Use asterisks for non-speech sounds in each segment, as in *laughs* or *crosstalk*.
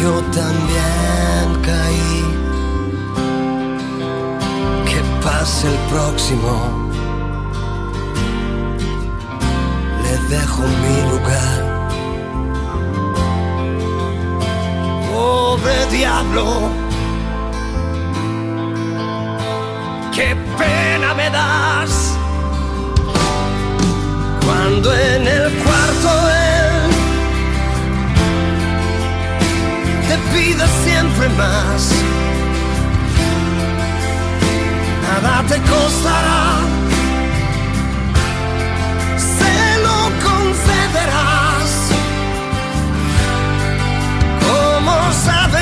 Yo también caí. Que pase el próximo, le dejo mi lugar. Pobre diablo qué pena me das cuando en el cuarto él pide siempre más. Nada te costará, se lo concederás. ¿Cómo sabes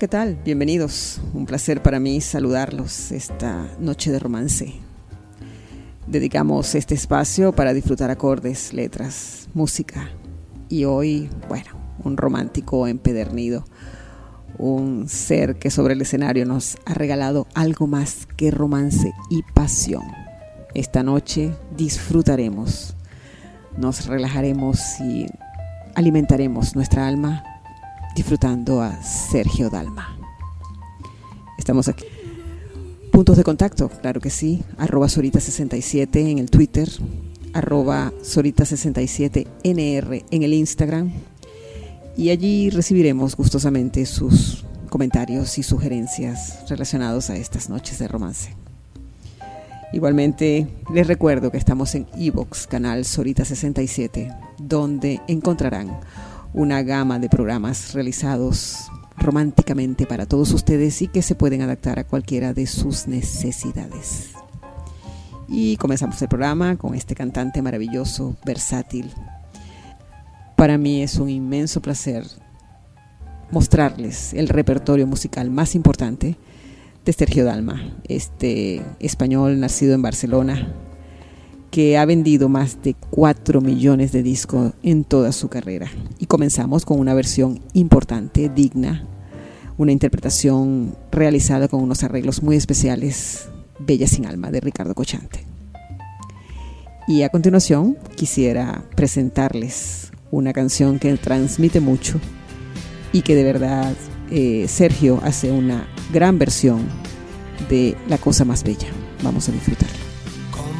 ¿qué tal? Bienvenidos. Un placer para mí saludarlos esta noche de romance. Dedicamos este espacio para disfrutar acordes, letras, música y hoy, bueno, un romántico empedernido, un ser que sobre el escenario nos ha regalado algo más que romance y pasión. Esta noche disfrutaremos, nos relajaremos y alimentaremos nuestra alma disfrutando a Sergio Dalma. Estamos aquí. Puntos de contacto, claro que sí, arroba Sorita67 en el Twitter, arroba Sorita67NR en el Instagram y allí recibiremos gustosamente sus comentarios y sugerencias relacionados a estas noches de romance. Igualmente, les recuerdo que estamos en Evox, canal Sorita 67, donde encontrarán una gama de programas realizados románticamente para todos ustedes y que se pueden adaptar a cualquiera de sus necesidades. Y comenzamos el programa con este cantante maravilloso, versátil. Para mí es un inmenso placer mostrarles el repertorio musical más importante de Sergio Dalma, este español nacido en Barcelona, que ha vendido más de 4 millones de discos en toda su carrera. Y comenzamos con una versión importante, digna, una interpretación realizada con unos arreglos muy especiales, Bella sin alma, de Ricardo Cochante. Y a continuación quisiera presentarles una canción que transmite mucho y que de verdad eh, Sergio hace una gran versión de La cosa más bella. Vamos a disfrutarla.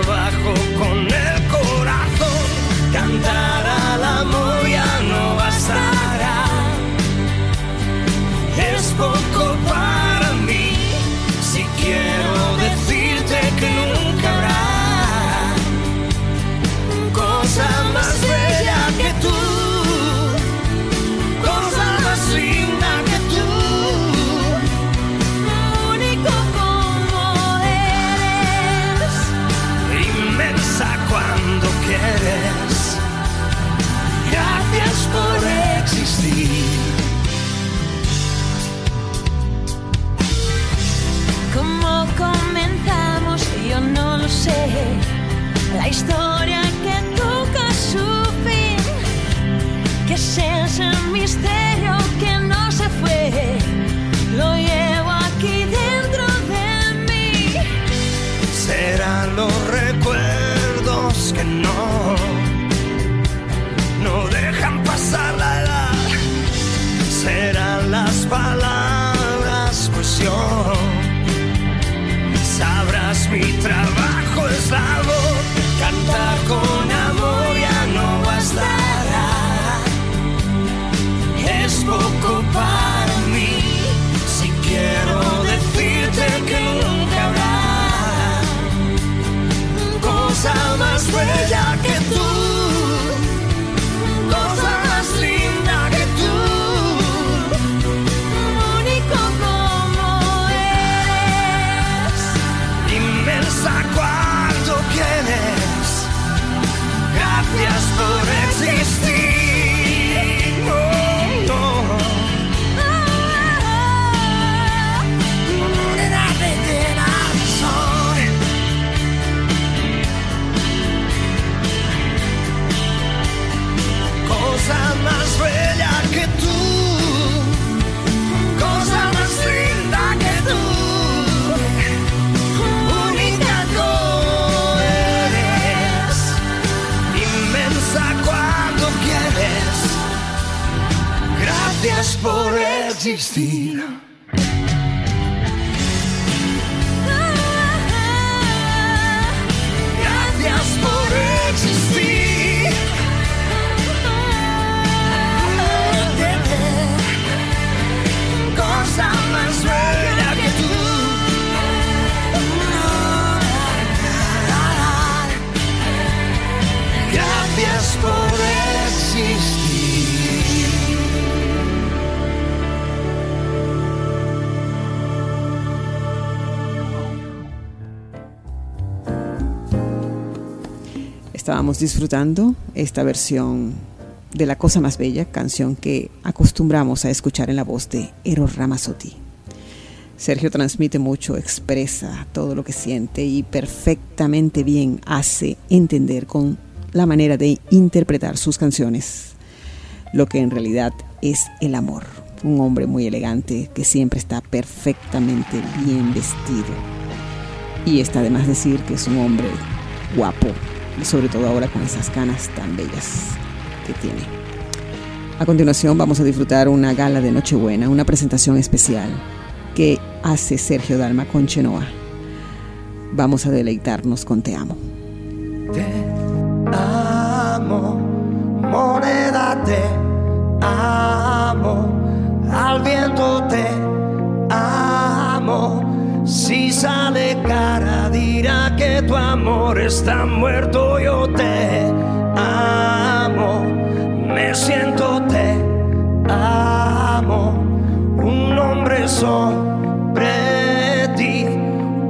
trabajo con el corazón. Cantar al amor La historia que toca su fin. Que es ese misterio que no se fue. Lo llevo aquí dentro de mí. Serán los recuerdos que no, no dejan pasar la edad. Serán las palabras, existir. Estábamos disfrutando esta versión de La Cosa Más Bella, canción que acostumbramos a escuchar en la voz de Eros Ramazzotti. Sergio transmite mucho, expresa todo lo que siente y perfectamente bien hace entender con la manera de interpretar sus canciones lo que en realidad es el amor. Un hombre muy elegante que siempre está perfectamente bien vestido. Y está de más decir que es un hombre guapo, y sobre todo ahora con esas canas tan bellas que tiene. A continuación vamos a disfrutar una gala de Nochebuena, una presentación especial que hace Sergio Dalma con Chenoa. Vamos a deleitarnos con Te amo. Te amo, moneda te amo, al viento te. Si sale cara dirá que tu amor está muerto, yo te amo, me siento te amo, un hombre sobre ti,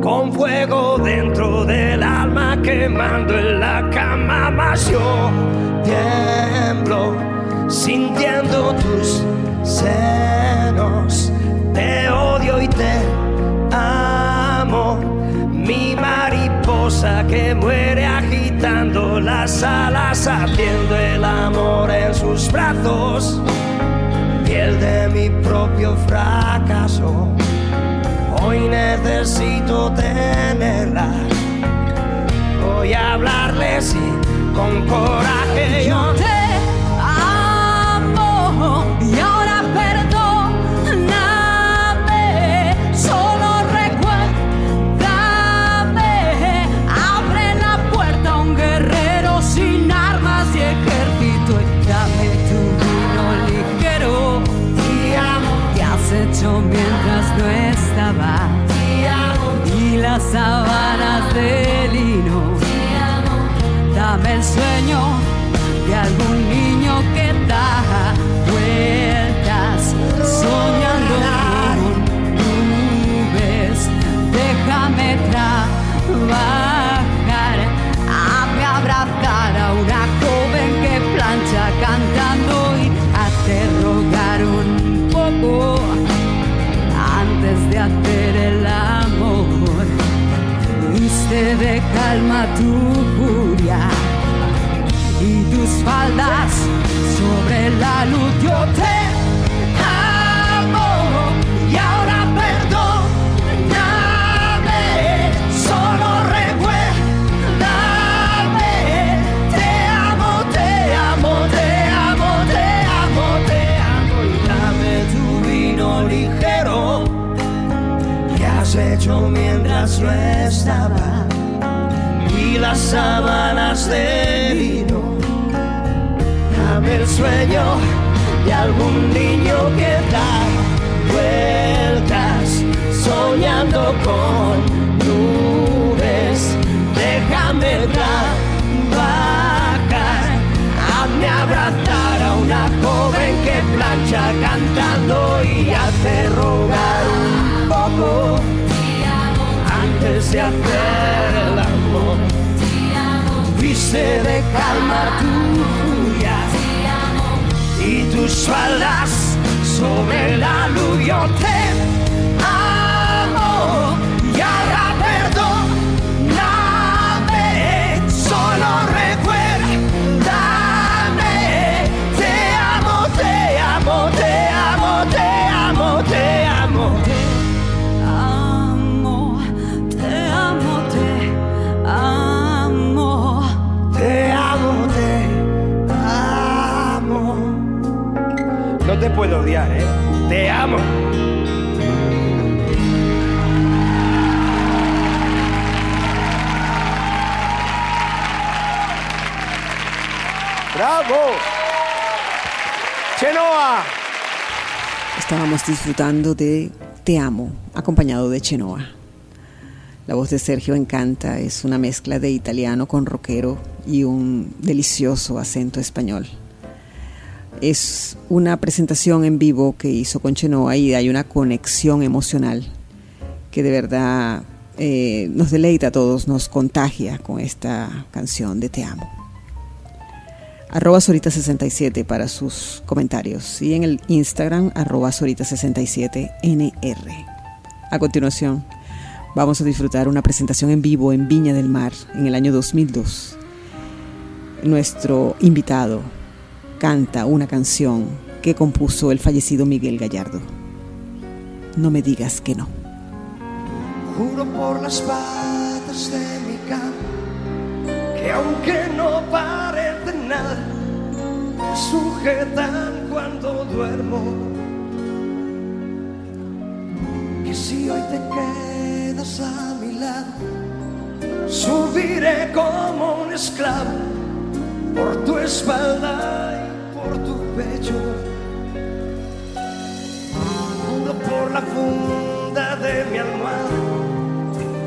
con fuego dentro del alma quemando en la cama, más yo tiemblo sintiendo tus senos, te odio y te amo, mi mariposa que muere agitando las alas, haciendo el amor en sus brazos, piel de mi propio fracaso. Hoy necesito tenerla, voy a hablarle sí, con coraje. Yo te sábanas de lino. Dame el sueño tu furia y tus faldas sobre la luz. Yo te amo y ahora perdóname. Solo recuérdame. Te amo, te amo, te amo, te amo, te amo. y dame tu vino ligero que has hecho mientras no estaba y las sábanas de lino. Dame el sueño de algún niño que da vueltas soñando con nubes. Déjame trabajar, hazme abrazar a una joven que plancha cantando y hace rogar un poco antes de hacer el amor. Viste de calma tu furia y tus faldas sobre la luz. Te puedo odiar, ¿eh? Te amo. ¡Bravo! ¡Chenoa! Estábamos disfrutando de Te amo, acompañado de Chenoa. La voz de Sergio encanta, es una mezcla de italiano con rockero y un delicioso acento español. Es una presentación en vivo que hizo con Chenoa y hay una conexión emocional que de verdad eh, nos deleita a todos, nos contagia con esta canción de Te amo. arroba Sorita67 para sus comentarios y en el Instagram arroba Sorita67NR. A continuación, vamos a disfrutar una presentación en vivo en Viña del Mar en el año 2002. Nuestro invitado canta una canción que compuso el fallecido Miguel Gallardo. No me digas que no. Juro por las patas de mi cama que aunque no parece nada, me sujetan cuando duermo. Que si hoy te quedas a mi lado, subiré como un esclavo por tu espalda y por tu pecho. Juro por la funda de mi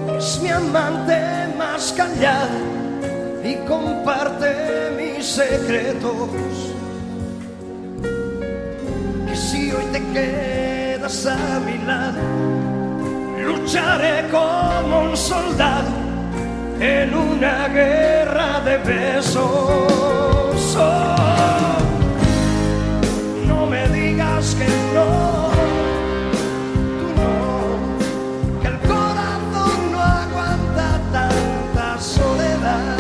que es mi amante más callada y comparte mis secretos. Que si hoy te quedas a mi lado, lucharé como un soldado en una guerra de besos. Oh, no me digas que no. que el corazón no aguanta tanta soledad.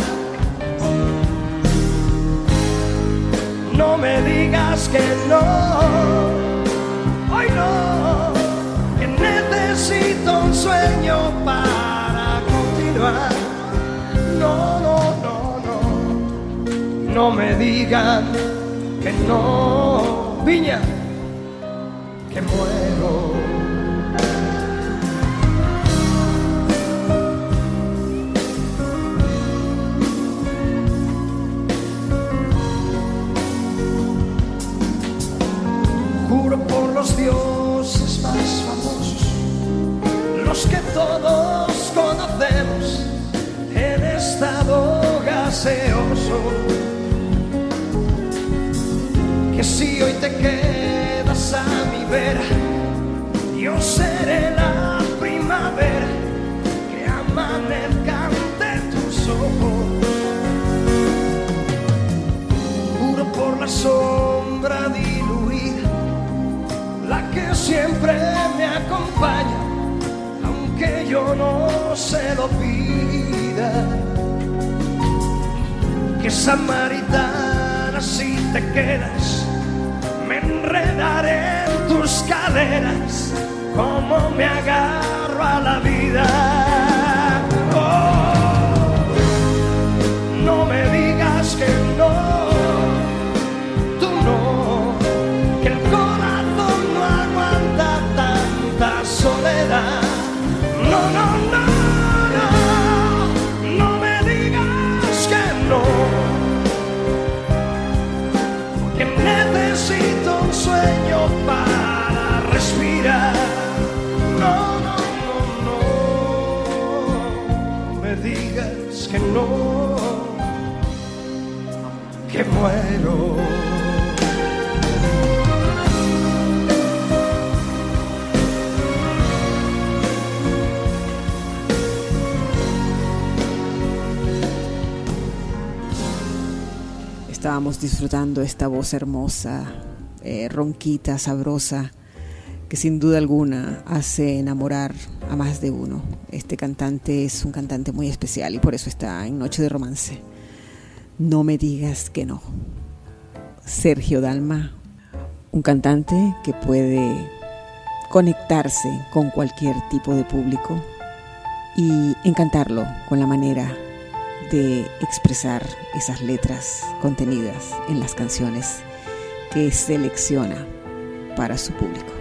No me digas que no, hoy no, que necesito un sueño para continuar. No, me digan que no, viña, que muero. Quedas a mi vera, yo seré la primavera que amanezca ante tus ojos. Juro por la sombra diluida, la que siempre me acompaña, aunque yo no se lo pida. Que samaritana si te quedas, enredaré en tus caderas, como me agarro a la vida. Que muero. Estábamos disfrutando esta voz hermosa, eh, ronquita, sabrosa, que sin duda alguna hace enamorar a más de uno. Este cantante es un cantante muy especial y por eso está en Noche de Romance. No me digas que no. Sergio Dalma, un cantante que puede conectarse con cualquier tipo de público y encantarlo con la manera de expresar esas letras contenidas en las canciones que selecciona para su público.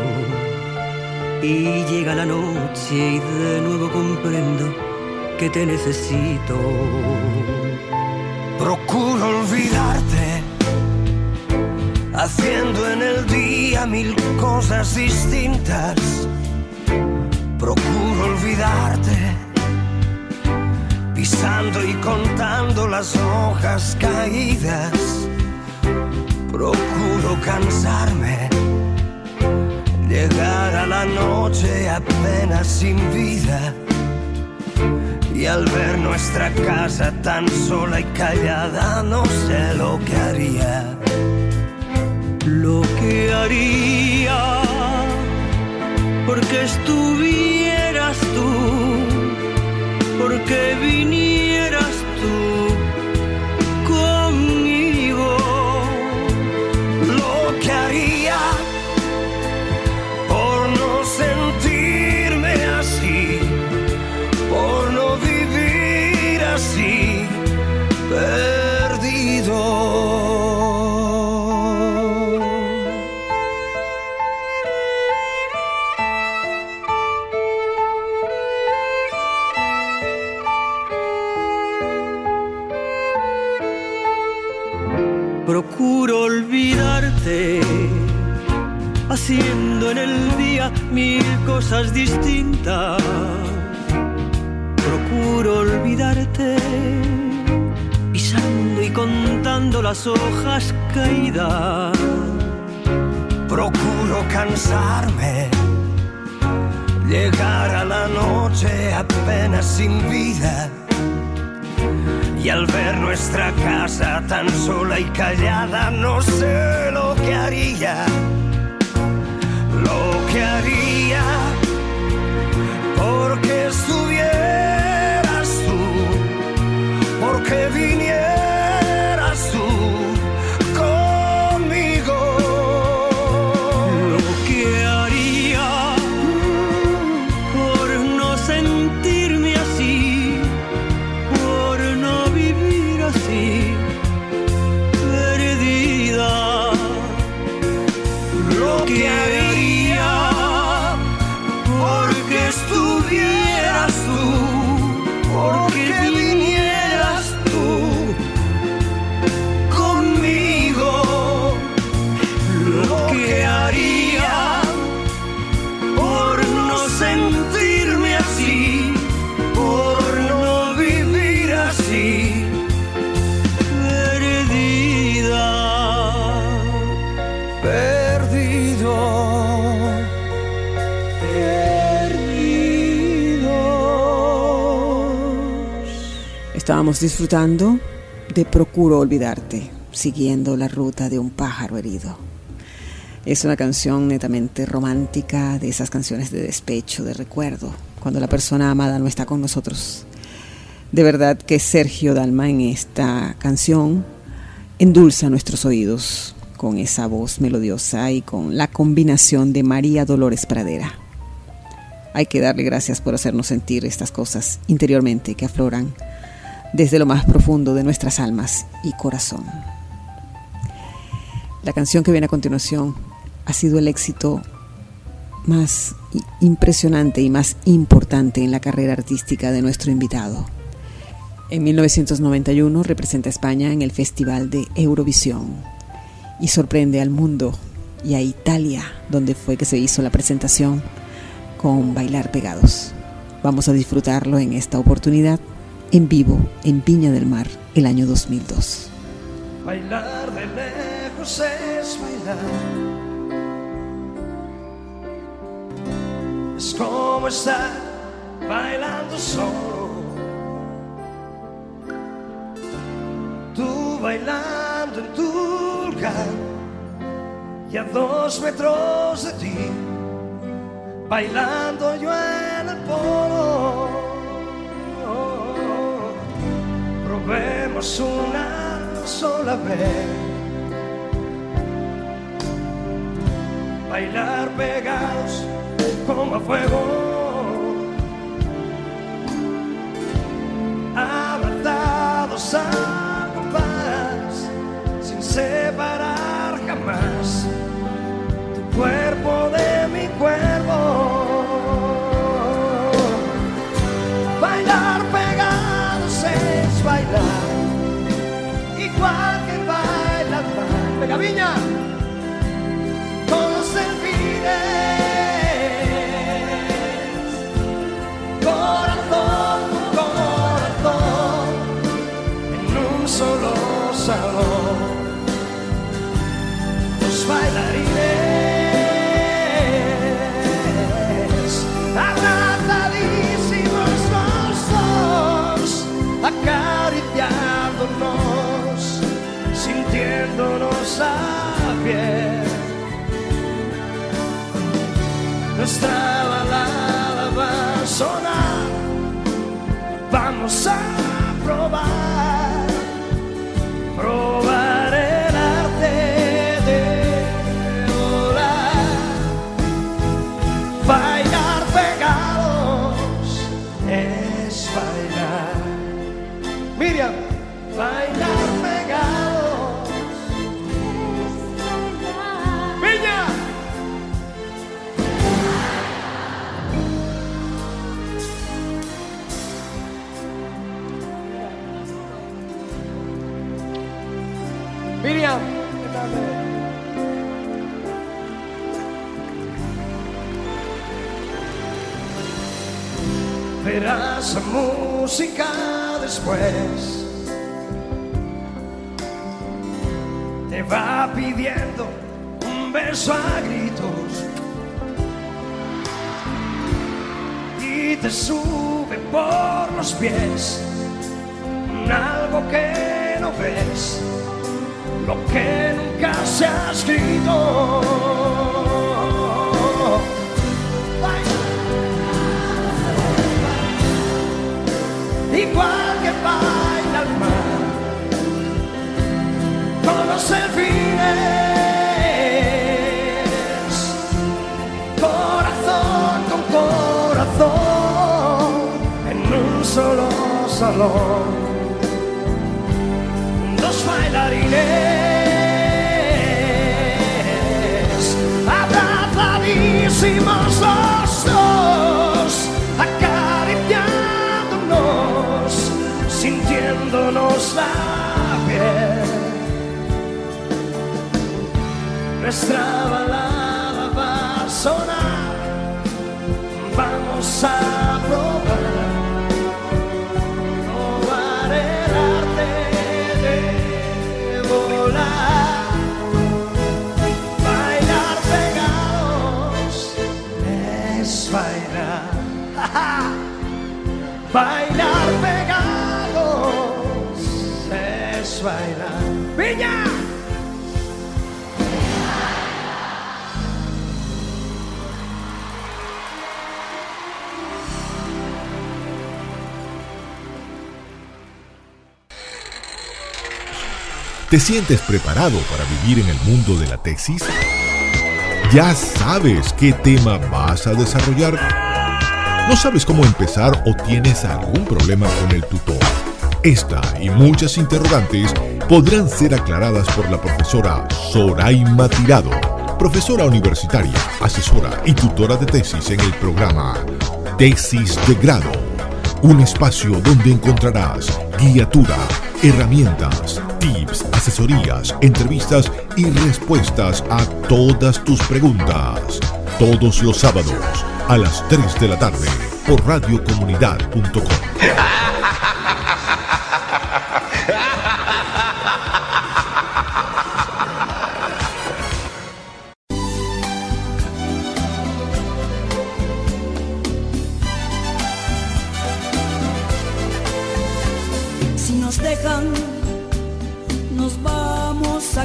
Y llega la noche y de nuevo comprendo que te necesito. Procuro olvidarte, haciendo en el día mil cosas distintas. Procuro olvidarte, pisando y contando las hojas caídas. Procuro cansarme, llegar a la noche apenas sin vida. Y al ver nuestra casa tan sola y callada, no sé lo que haría lo que haría porque estuvieras tú, porque vinieras tú cosas distintas. Procuro olvidarte, pisando y contando las hojas caídas. Procuro cansarme, llegar a la noche apenas sin vida. Y al ver nuestra casa tan sola y callada, no sé lo que haría. Lo que haría porque estuvieras tú, porque vinieras Disfrutando de Procuro Olvidarte, siguiendo la ruta de un pájaro herido. Es una canción netamente romántica, de esas canciones de despecho, de recuerdo, cuando la persona amada no está con nosotros. De verdad que Sergio Dalma en esta canción endulza nuestros oídos con esa voz melodiosa y con la combinación de María Dolores Pradera. Hay que darle gracias por hacernos sentir estas cosas interiormente que afloran desde lo más profundo de nuestras almas y corazón. La canción que viene a continuación ha sido el éxito más impresionante y más importante en la carrera artística de nuestro invitado. En 1991 representa a España en el Festival de Eurovisión y sorprende al mundo y a Italia, donde fue que se hizo la presentación con Bailar Pegados. Vamos a disfrutarlo en esta oportunidad en vivo en Viña del Mar el año 2002. Bailar de lejos es bailar. Es como estar bailando solo. Tú bailando en tu lugar y a dos metros de ti, bailando yo en el polo. Probemos una sola vez. Bailar pegados como a fuego. Abrazados a compás, sin separar jamás tu cuerpo de bailar, Nuestra balada va a sonar, vamos a Música después. Te va pidiendo un beso a gritos. Y te sube por los pies. Algo que no ves lo que nunca se ha escrito. Corazón con corazón, en un solo salón. Dos bailarines, abrazadísimos los dos, acariciándonos, sintiéndonos la Nuestra balada va a sonar, vamos a probar. Probar el arte de volar, bailar pegados es bailar, *laughs* bailar ¿Te sientes preparado para vivir en el mundo de la tesis? ¿Ya sabes qué tema vas a desarrollar? ¿No sabes cómo empezar o tienes algún problema con el tutor? Esta y muchas interrogantes podrán ser aclaradas por la profesora Soraima Tirado, profesora universitaria, asesora y tutora de tesis en el programa Tesis de Grado, un espacio donde encontrarás guiatura, herramientas, tips, asesorías, entrevistas y respuestas a todas tus preguntas. Todos los sábados a las 3 de la tarde por radiocomunidad.com. *laughs*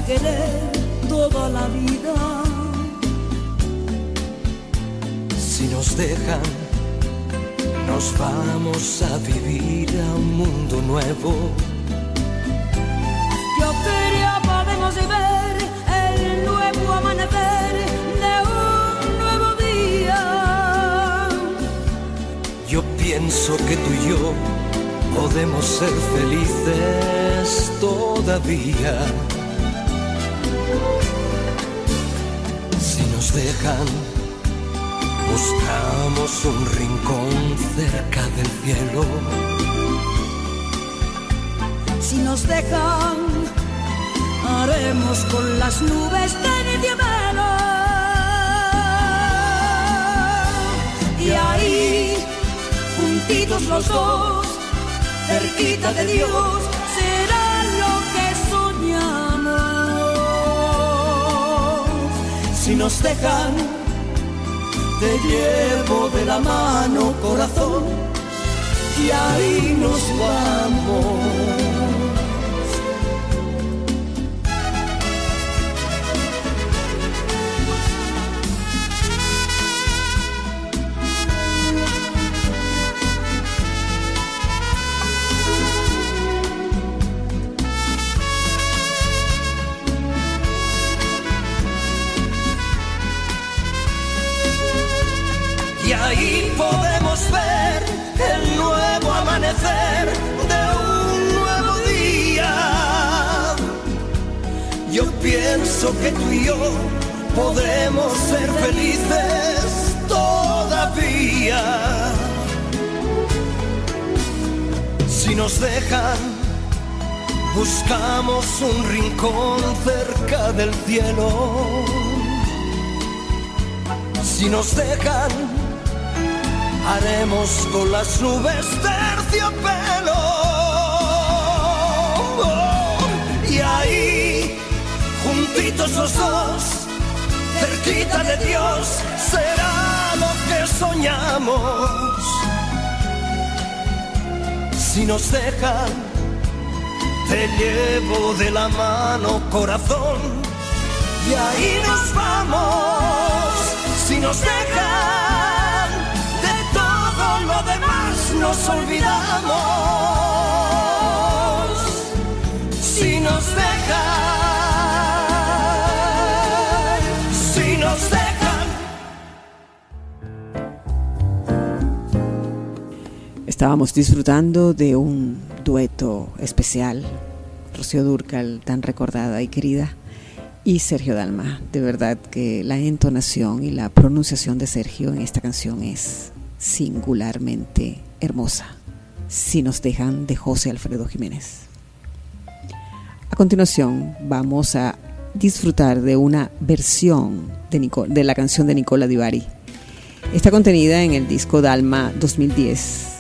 querer toda la vida. Si nos dejan, nos vamos a vivir a un mundo nuevo. Yo quería podemos ver el nuevo amanecer de un nuevo día. Yo pienso que tú y yo podemos ser felices todavía. Dejan, buscamos un rincón cerca del cielo. Si nos dejan, haremos con las nubes de diamelo. Y ahí, juntitos los dos, cerquita de Dios, si nos dejan, te llevo de la mano corazón y ahí nos vamos. Pienso que tú y yo podremos ser felices todavía. Si nos dejan, buscamos un rincón cerca del cielo. Si nos dejan, haremos con las nubes terciopelo. Juntitos los dos, cerquita de Dios, será lo que soñamos. Si nos dejan, te llevo de la mano, corazón, y ahí nos vamos. Si nos dejan, nos olvidamos si nos dejan, Estábamos disfrutando de un dueto especial, Rocío Durcal, tan recordada y querida, y Sergio Dalma. De verdad que la entonación y la pronunciación de Sergio en esta canción es singularmente hermosa, si nos dejan de José Alfredo Jiménez. A continuación vamos a disfrutar de una versión de, de la canción de Nicola Divari. Está contenida en el disco Dalma 2010.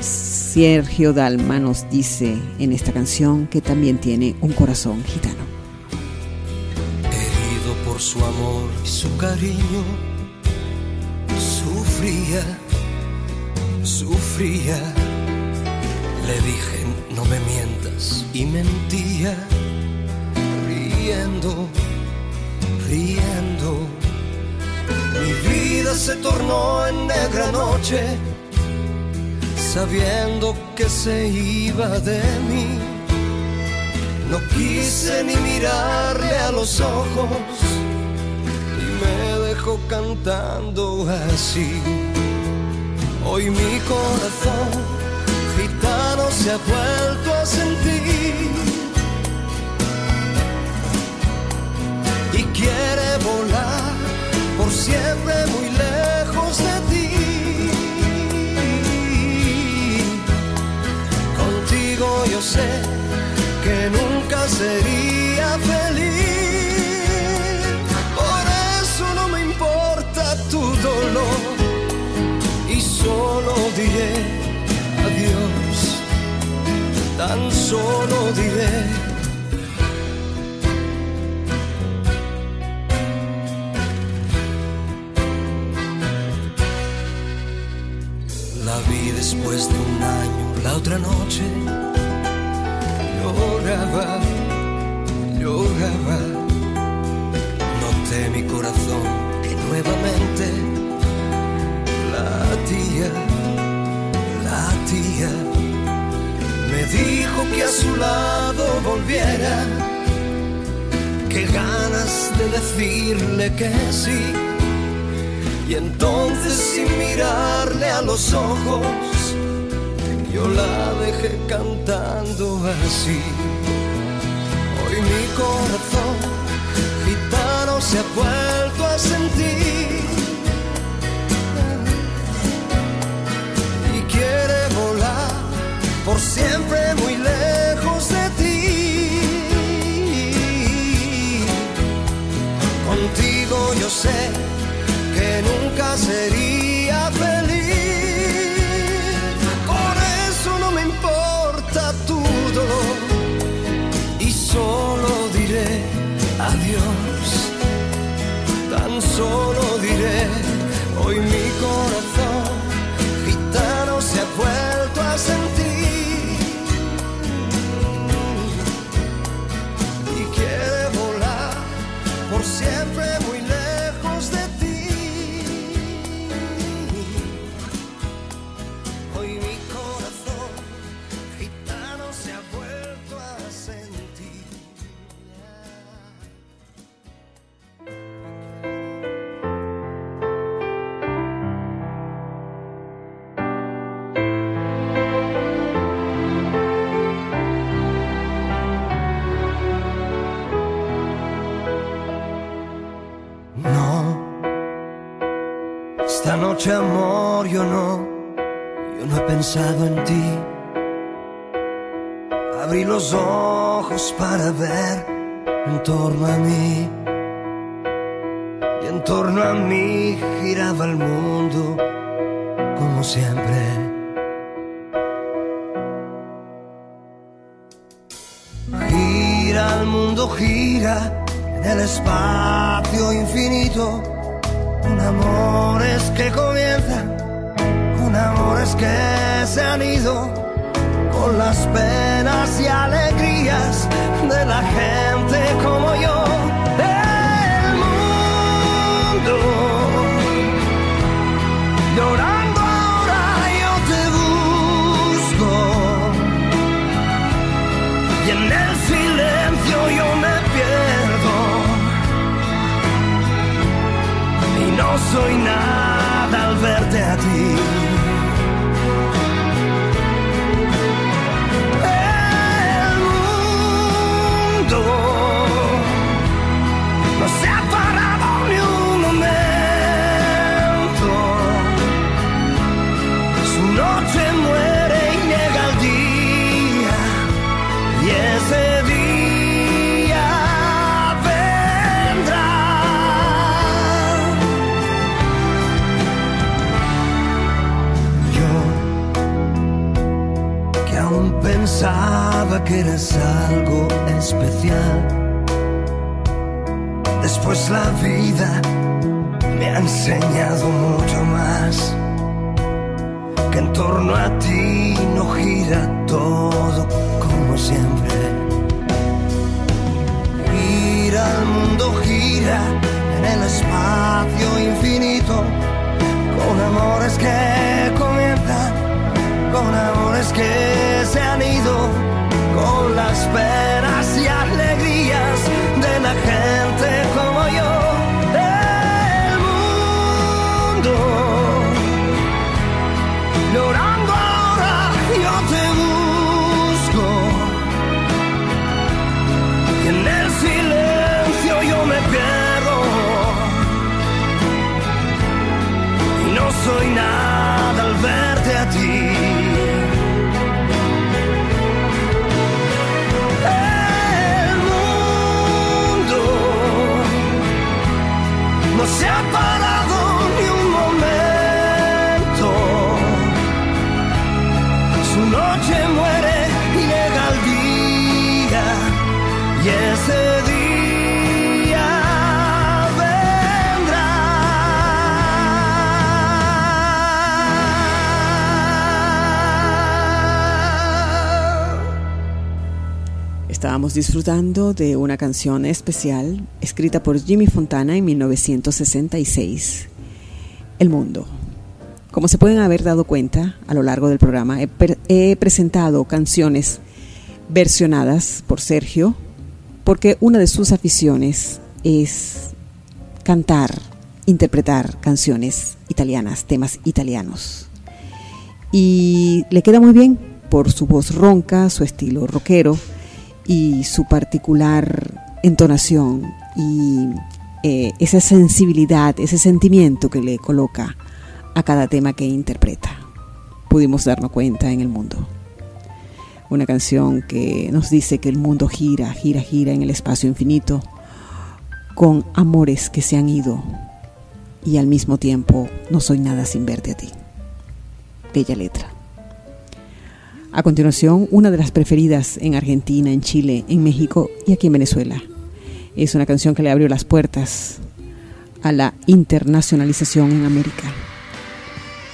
Sergio Dalma nos dice en esta canción que también tiene un corazón gitano. Herido por su amor y su cariño, sufría sufría. Le dije, no me mientas, y mentía, riendo, riendo. Mi vida se tornó en negra noche, sabiendo que se iba de mí. No quise ni mirarle a los ojos y me dejó cantando así. Hoy mi corazón gitano se ha sería feliz, por eso no me importa tu dolor. Solo diré adiós, tan solo diré. La vi después de un año, la otra noche, lloraba, lloraba, noté mi corazón que nuevamente la tía, la tía, me dijo que a su lado volviera, que ganas de decirle que sí. Y entonces sin mirarle a los ojos, yo la dejé cantando así. Mi corazón gitano se ha vuelto a sentir por siempre muy lejos de ti. Contigo yo sé que nunca sería solo diré, hoy mi corazón noche amor yo no, yo no he pensado en ti. Abrí los ojos para ver en torno a mí. Y en torno a mí giraba el mundo como siempre. Gira el mundo, gira en el espacio infinito. Con amores que comienzan, con amores que se han ido, con las penas y alegrías de la gente como yo. Disfrutando de una canción especial escrita por Jimmy Fontana en 1966, El Mundo. Como se pueden haber dado cuenta a lo largo del programa, he presentado canciones versionadas por Sergio, porque una de sus aficiones es cantar, interpretar canciones italianas, temas italianos. Y le queda muy bien por su voz ronca, su estilo rockero y su particular entonación y eh, esa sensibilidad, ese sentimiento que le coloca a cada tema que interpreta. Pudimos darnos cuenta en el mundo. Una canción que nos dice que el mundo gira, gira, gira en el espacio infinito con amores que se han ido y al mismo tiempo no soy nada sin verte a ti. Bella letra. A continuación, una de las preferidas en Argentina, en Chile, en México y aquí en Venezuela. Es una canción que le abrió las puertas a la internacionalización en América.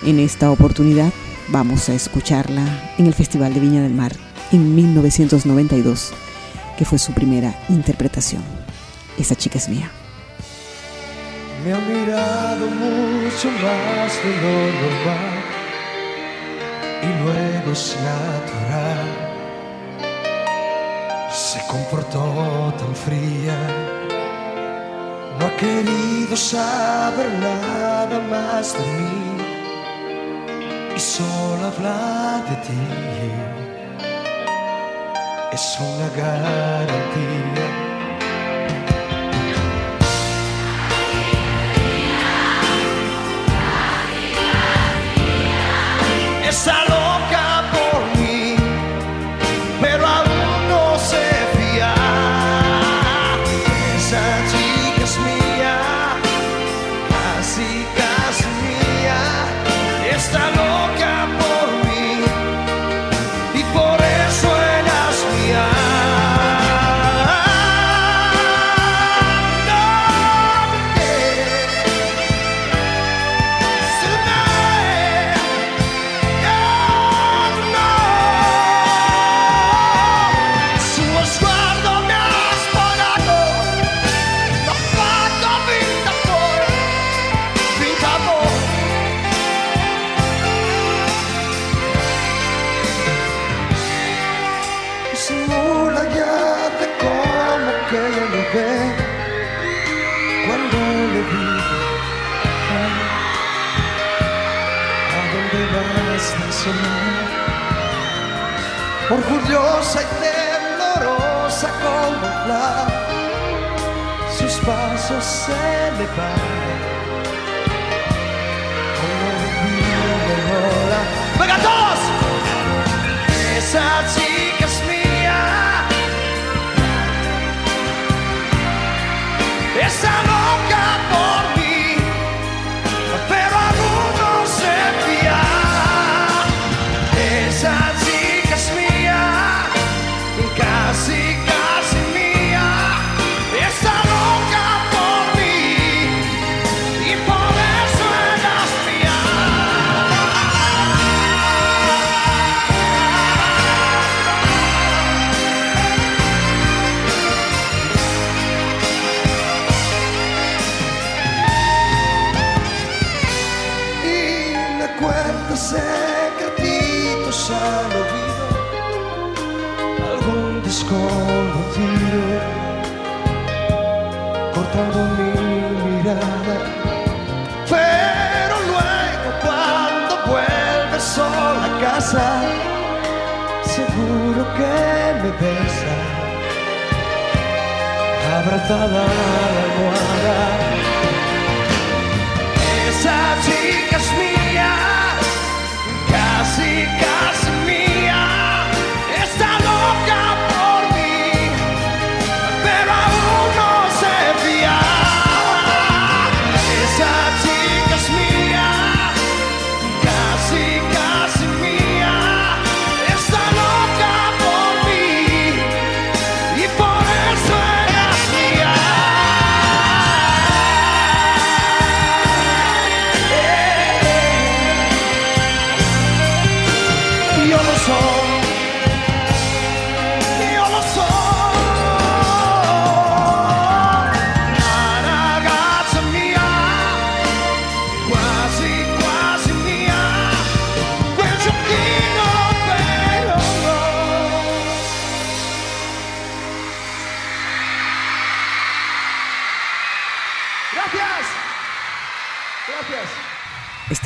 En esta oportunidad vamos a escucharla en el Festival de Viña del Mar en 1992, que fue su primera interpretación. Esa chica es mía. Me ha mirado mucho más de lo normal y luego es natural. Se comportó tan fría, no ha querido saber nada más de mí y solo habla de ti. Es una garantía esa sola? orgullosa y temblorosa como la sus pasos se elevan como hola venga todos esa chica me abrazada a la almohada. Esa chica es mía, casi, casi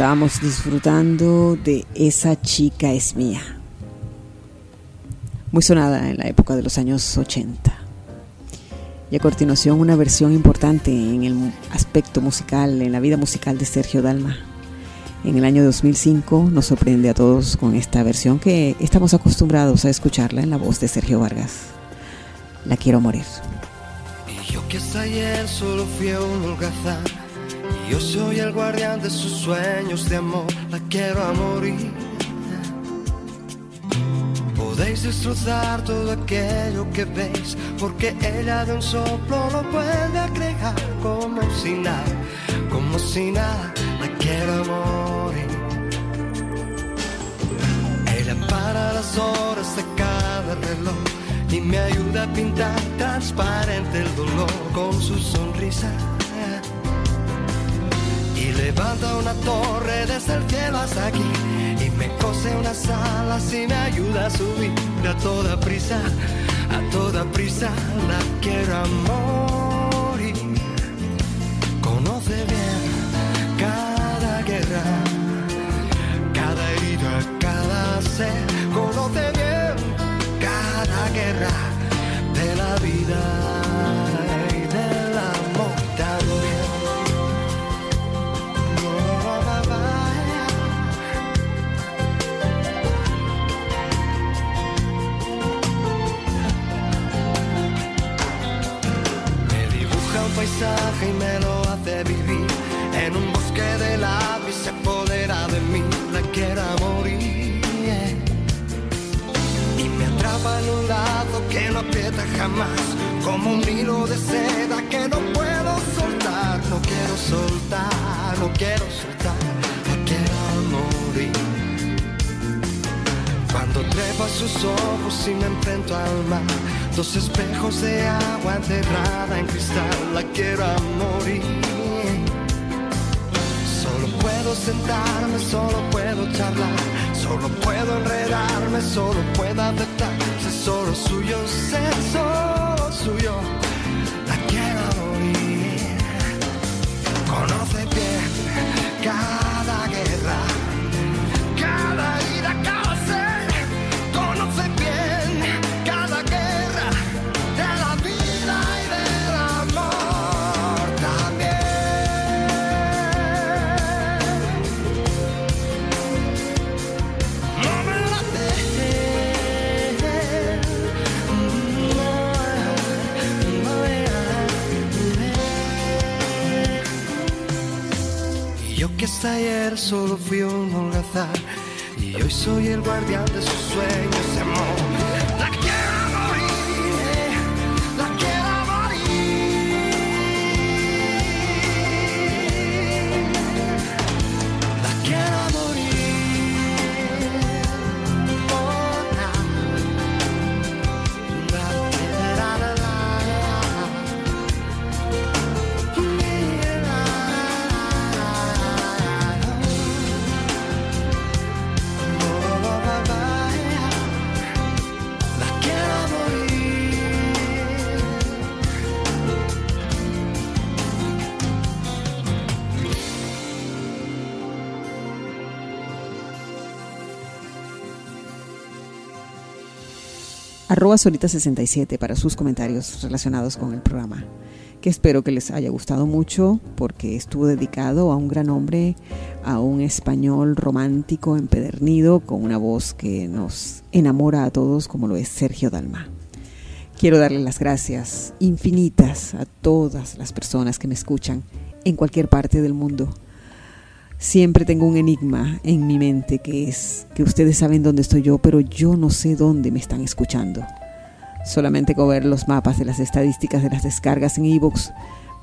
Estábamos disfrutando de Esa chica es mía. Muy sonada en la época de los años 80. Y a continuación una versión importante en el aspecto musical, en la vida musical de Sergio Dalma. En el año 2005 nos sorprende a todos con esta versión que estamos acostumbrados a escucharla en la voz de Sergio Vargas. La quiero morir. Y yo que hasta ayer solo fui un holgazán yo soy el guardián de sus sueños de amor La quiero a morir Podéis destrozar todo aquello que veis Porque ella de un soplo lo vuelve a crear como si nada como si nada, la quiero morir. Ella para las horas de cada reloj y me ayuda a pintar transparente el dolor con su sonrisa. Levanta una torre desde el cielo hasta aquí y me cose unas alas y me ayuda a subir a toda prisa, a toda prisa la quiero morir. Conoce bien cada guerra, cada herida, cada ser, conoce bien cada guerra de la vida paisaje y me lo hace vivir en un bosque de y se apodera de mí, la quiera morir. Y me atrapa en un lazo que no aprieta jamás, como un hilo de seda que no puedo soltar, no quiero soltar, no quiero soltar, la quiero morir. Cuando trepo a sus ojos y me enfrento al mar, dos espejos de agua enterrada en cristal, la quiero a morir. Solo puedo sentarme, solo puedo charlar, solo puedo enredarme, solo puedo aceptar, ser solo suyo, ser solo suyo, la quiero a morir. Conoce bien cada ayer solo fui un holgazán. Y hoy soy el guardián de sus sueños amor arroba solita67 para sus comentarios relacionados con el programa, que espero que les haya gustado mucho porque estuvo dedicado a un gran hombre, a un español romántico, empedernido, con una voz que nos enamora a todos como lo es Sergio Dalma. Quiero darle las gracias infinitas a todas las personas que me escuchan en cualquier parte del mundo. Siempre tengo un enigma en mi mente que es que ustedes saben dónde estoy yo, pero yo no sé dónde me están escuchando. Solamente con ver los mapas de las estadísticas de las descargas en ebooks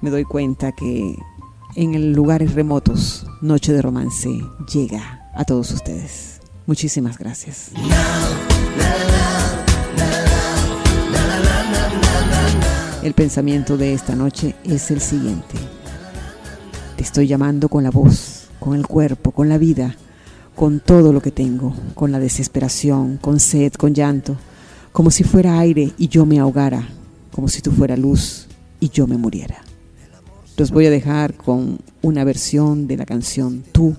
me doy cuenta que en lugares remotos Noche de Romance llega a todos ustedes. Muchísimas gracias. El pensamiento de esta noche es el siguiente. Te estoy llamando con la voz, con el cuerpo, con la vida, con todo lo que tengo, con la desesperación, con sed, con llanto, como si fuera aire y yo me ahogara, como si tú fuera luz y yo me muriera. Los voy a dejar con una versión de la canción Tú,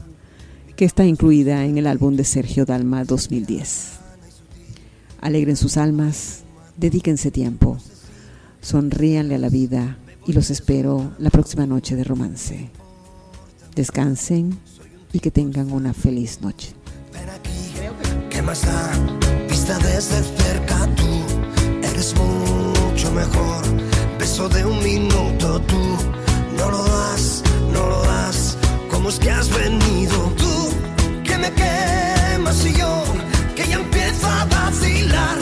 que está incluida en el álbum de Sergio Dalma 2010. Alegren sus almas, dedíquense tiempo, sonríanle a la vida y los espero la próxima noche de romance. Descansen y que tengan una feliz noche. Ven aquí, ¿qué más da? Vista desde cerca tú, eres mucho mejor. Beso de un minuto tú, no lo das, no lo das. ¿Cómo es que has venido tú? Que me quemas y yo, que ya empiezo a vacilar